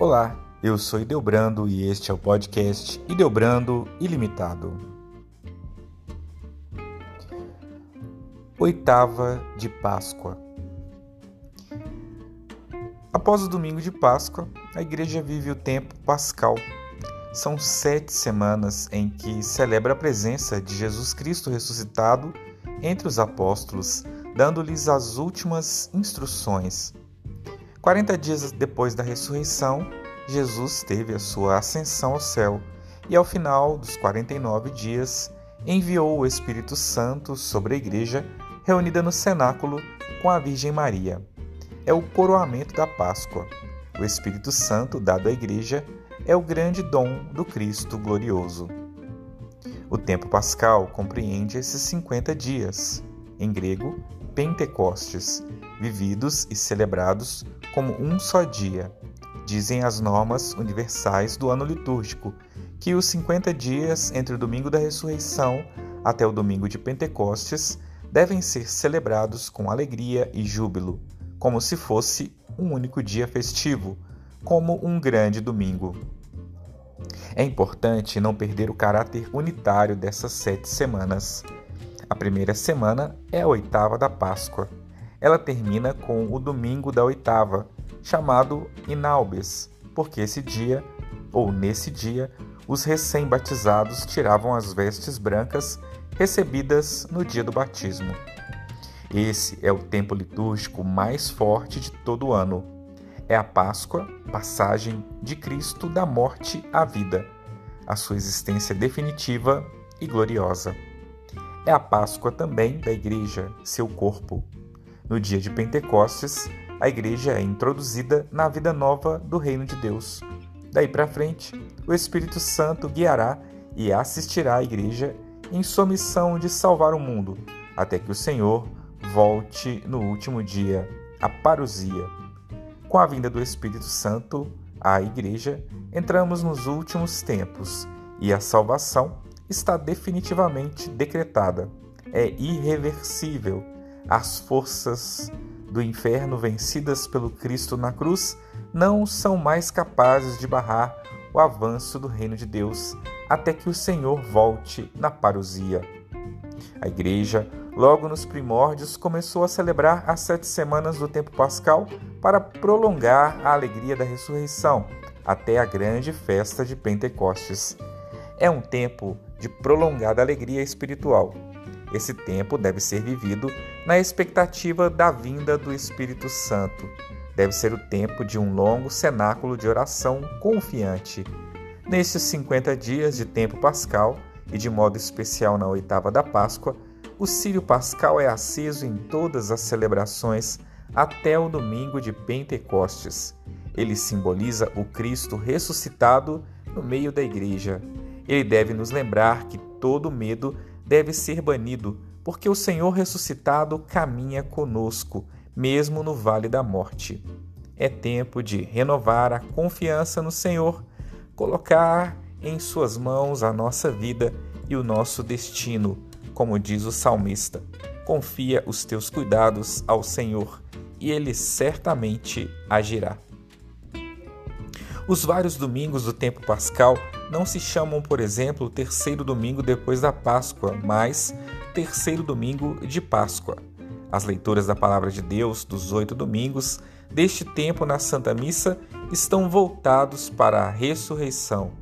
Olá, eu sou Ideobrando e este é o podcast Ideobrando Ilimitado. Oitava de Páscoa. Após o domingo de Páscoa, a igreja vive o tempo pascal. São sete semanas em que celebra a presença de Jesus Cristo ressuscitado entre os apóstolos, dando-lhes as últimas instruções. 40 dias depois da ressurreição, Jesus teve a sua ascensão ao céu e, ao final dos 49 dias, enviou o Espírito Santo sobre a igreja reunida no cenáculo com a Virgem Maria. É o coroamento da Páscoa. O Espírito Santo dado à igreja é o grande dom do Cristo glorioso. O tempo pascal compreende esses 50 dias, em grego, Pentecostes, vividos e celebrados como um só dia. Dizem as normas universais do ano litúrgico que os 50 dias entre o domingo da ressurreição até o domingo de Pentecostes devem ser celebrados com alegria e júbilo, como se fosse um único dia festivo, como um grande domingo. É importante não perder o caráter unitário dessas sete semanas. A primeira semana é a oitava da Páscoa ela termina com o domingo da oitava, chamado Inaubes, porque esse dia, ou nesse dia, os recém-batizados tiravam as vestes brancas recebidas no dia do batismo. Esse é o tempo litúrgico mais forte de todo o ano. É a Páscoa, passagem de Cristo da morte à vida, a sua existência definitiva e gloriosa. É a Páscoa também da Igreja, seu corpo, no dia de Pentecostes, a igreja é introduzida na vida nova do reino de Deus. Daí para frente, o Espírito Santo guiará e assistirá a igreja em sua missão de salvar o mundo, até que o Senhor volte no último dia, a parousia. Com a vinda do Espírito Santo à igreja, entramos nos últimos tempos e a salvação está definitivamente decretada. É irreversível as forças do inferno vencidas pelo Cristo na cruz não são mais capazes de barrar o avanço do reino de Deus até que o Senhor volte na parousia. A igreja, logo nos primórdios, começou a celebrar as sete semanas do tempo pascal para prolongar a alegria da ressurreição até a grande festa de Pentecostes. É um tempo de prolongada alegria espiritual esse tempo deve ser vivido na expectativa da vinda do Espírito Santo. Deve ser o tempo de um longo cenáculo de oração confiante. Nestes 50 dias de tempo pascal, e de modo especial na oitava da Páscoa, o círio pascal é aceso em todas as celebrações até o domingo de Pentecostes. Ele simboliza o Cristo ressuscitado no meio da igreja. Ele deve nos lembrar que todo medo deve ser banido, porque o Senhor ressuscitado caminha conosco, mesmo no vale da morte. É tempo de renovar a confiança no Senhor, colocar em Suas mãos a nossa vida e o nosso destino, como diz o salmista. Confia os teus cuidados ao Senhor e Ele certamente agirá. Os vários domingos do tempo pascal não se chamam, por exemplo, terceiro domingo depois da Páscoa, mas terceiro domingo de Páscoa. As leituras da Palavra de Deus dos oito domingos deste tempo na Santa Missa estão voltados para a ressurreição.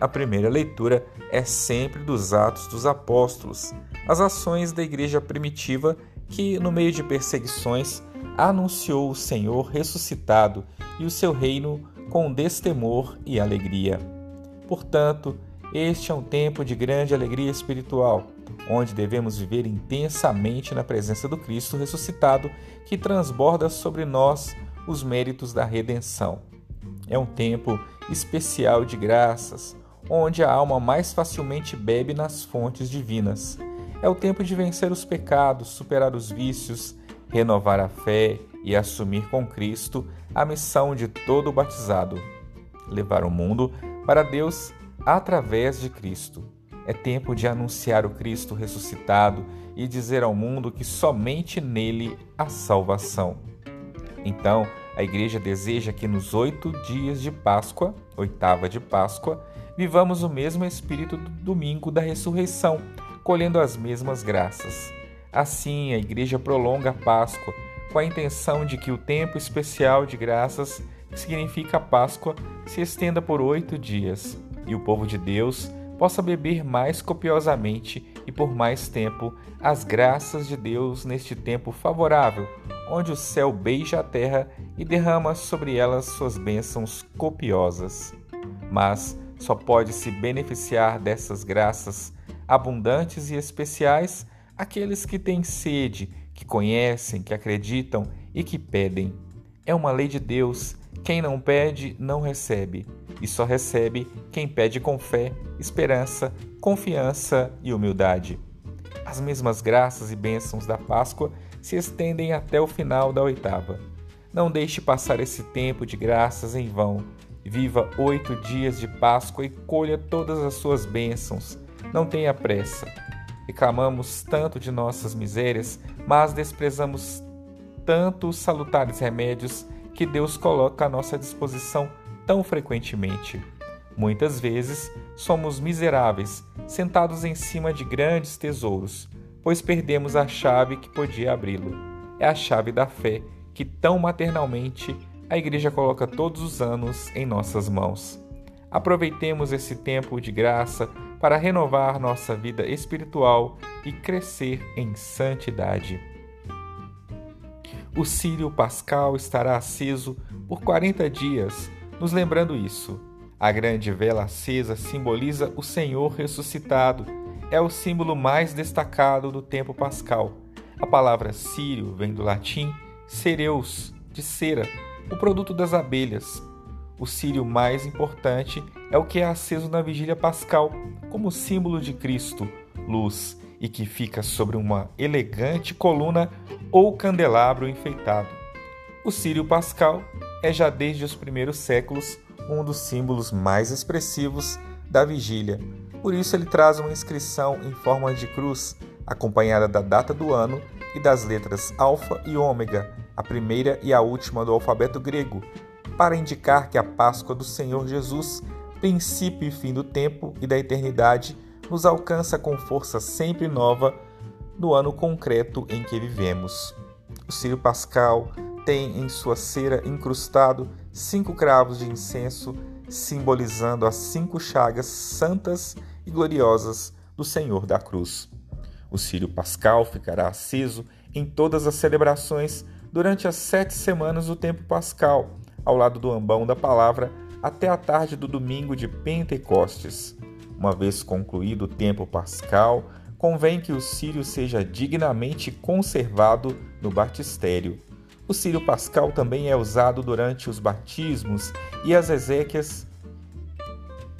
A primeira leitura é sempre dos Atos dos Apóstolos, as ações da igreja primitiva que, no meio de perseguições, anunciou o Senhor ressuscitado e o seu reino com destemor e alegria. Portanto, este é um tempo de grande alegria espiritual, onde devemos viver intensamente na presença do Cristo ressuscitado, que transborda sobre nós os méritos da redenção. É um tempo especial de graças, onde a alma mais facilmente bebe nas fontes divinas. É o tempo de vencer os pecados, superar os vícios, renovar a fé e assumir com Cristo a missão de todo batizado: levar o mundo para Deus através de Cristo. É tempo de anunciar o Cristo ressuscitado e dizer ao mundo que somente nele há salvação. Então, A Igreja deseja que nos oito dias de Páscoa, oitava de Páscoa, vivamos o mesmo espírito do domingo da ressurreição, colhendo as mesmas graças. Assim, a Igreja prolonga a Páscoa com a intenção de que o tempo especial de graças, que significa Páscoa, se estenda por oito dias e o povo de Deus possa beber mais copiosamente e por mais tempo as graças de Deus neste tempo favorável, onde o céu beija a terra e derrama sobre elas suas bênçãos copiosas. Mas só pode se beneficiar dessas graças abundantes e especiais aqueles que têm sede, que conhecem, que acreditam e que pedem. É uma lei de Deus quem não pede, não recebe, e só recebe quem pede com fé, esperança, confiança e humildade. As mesmas graças e bênçãos da Páscoa se estendem até o final da oitava. Não deixe passar esse tempo de graças em vão. Viva oito dias de Páscoa e colha todas as suas bênçãos. Não tenha pressa. Reclamamos tanto de nossas misérias, mas desprezamos tanto os salutares remédios que Deus coloca à nossa disposição tão frequentemente. Muitas vezes somos miseráveis, sentados em cima de grandes tesouros, pois perdemos a chave que podia abri-lo. É a chave da fé que tão maternalmente a Igreja coloca todos os anos em nossas mãos. Aproveitemos esse tempo de graça para renovar nossa vida espiritual e crescer em santidade o Círio Pascal estará aceso por 40 dias, nos lembrando isso. A grande vela acesa simboliza o Senhor ressuscitado. É o símbolo mais destacado do tempo pascal. A palavra sírio vem do latim cereus, de cera, o produto das abelhas. O círio mais importante é o que é aceso na vigília pascal, como símbolo de Cristo, luz, e que fica sobre uma elegante coluna ou candelabro enfeitado. O Círio Pascal é já desde os primeiros séculos um dos símbolos mais expressivos da vigília. Por isso ele traz uma inscrição em forma de cruz, acompanhada da data do ano e das letras alfa e ômega, a primeira e a última do alfabeto grego, para indicar que a Páscoa do Senhor Jesus, princípio e fim do tempo e da eternidade, nos alcança com força sempre nova no ano concreto em que vivemos. O Círio Pascal tem em sua cera incrustado cinco cravos de incenso, simbolizando as cinco chagas santas e gloriosas do Senhor da Cruz. O Círio Pascal ficará aceso em todas as celebrações durante as sete semanas do tempo pascal, ao lado do ambão da palavra, até a tarde do domingo de Pentecostes. Uma vez concluído o tempo pascal, convém que o círio seja dignamente conservado no batistério. O círio pascal também é usado durante os batismos e as exéquias,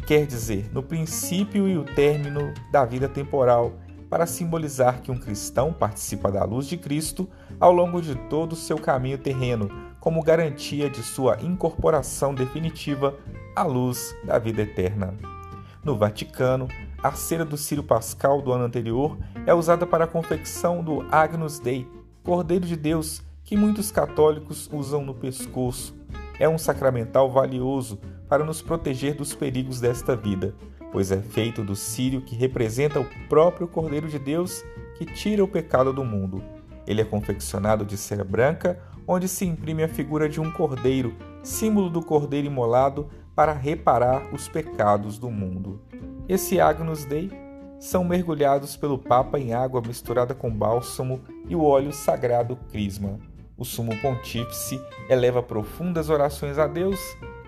quer dizer, no princípio e o término da vida temporal, para simbolizar que um cristão participa da luz de Cristo ao longo de todo o seu caminho terreno, como garantia de sua incorporação definitiva à luz da vida eterna. No Vaticano, a cera do Círio Pascal do ano anterior é usada para a confecção do Agnus Dei, Cordeiro de Deus, que muitos católicos usam no pescoço. É um sacramental valioso para nos proteger dos perigos desta vida, pois é feito do círio que representa o próprio Cordeiro de Deus que tira o pecado do mundo. Ele é confeccionado de cera branca, onde se imprime a figura de um cordeiro, símbolo do cordeiro imolado para reparar os pecados do mundo. Esse Agnus Dei são mergulhados pelo Papa em água misturada com bálsamo e o óleo sagrado crisma. O sumo pontífice eleva profundas orações a Deus,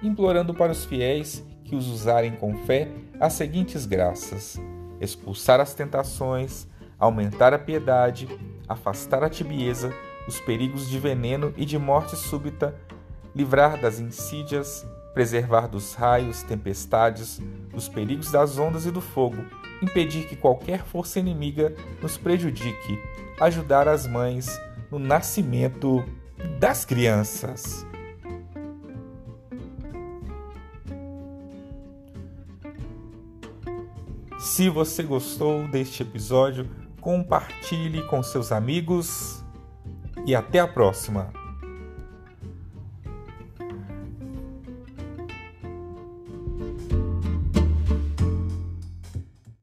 implorando para os fiéis que os usarem com fé as seguintes graças: expulsar as tentações, aumentar a piedade, afastar a tibieza, os perigos de veneno e de morte súbita, livrar das insídias, preservar dos raios, tempestades, dos perigos das ondas e do fogo, impedir que qualquer força inimiga nos prejudique, ajudar as mães no nascimento das crianças. Se você gostou deste episódio, compartilhe com seus amigos e até a próxima!